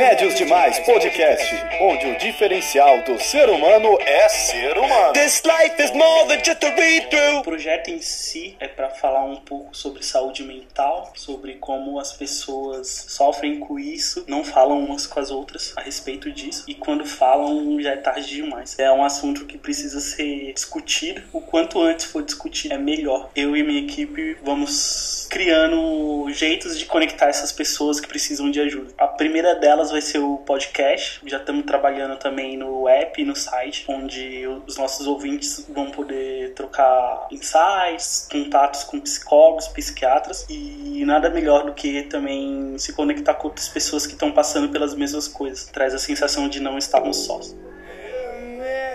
Mais Podcast, onde o diferencial do ser humano é ser humano. This life is more than just a read O through. projeto em si é para falar um pouco sobre saúde mental, sobre como as pessoas sofrem com isso, não falam umas com as outras a respeito disso, e quando falam já é tarde demais. É um assunto que precisa ser discutido, o quanto antes for discutido é melhor. Eu e minha equipe vamos criando jeitos de conectar essas pessoas que precisam de ajuda. A primeira delas vai ser o podcast, já estamos trabalhando também no app e no site, onde os nossos ouvintes vão poder trocar insights, contatos com psicólogos, psiquiatras e nada melhor do que também se conectar com outras pessoas que estão passando pelas mesmas coisas. Traz a sensação de não estarmos sós.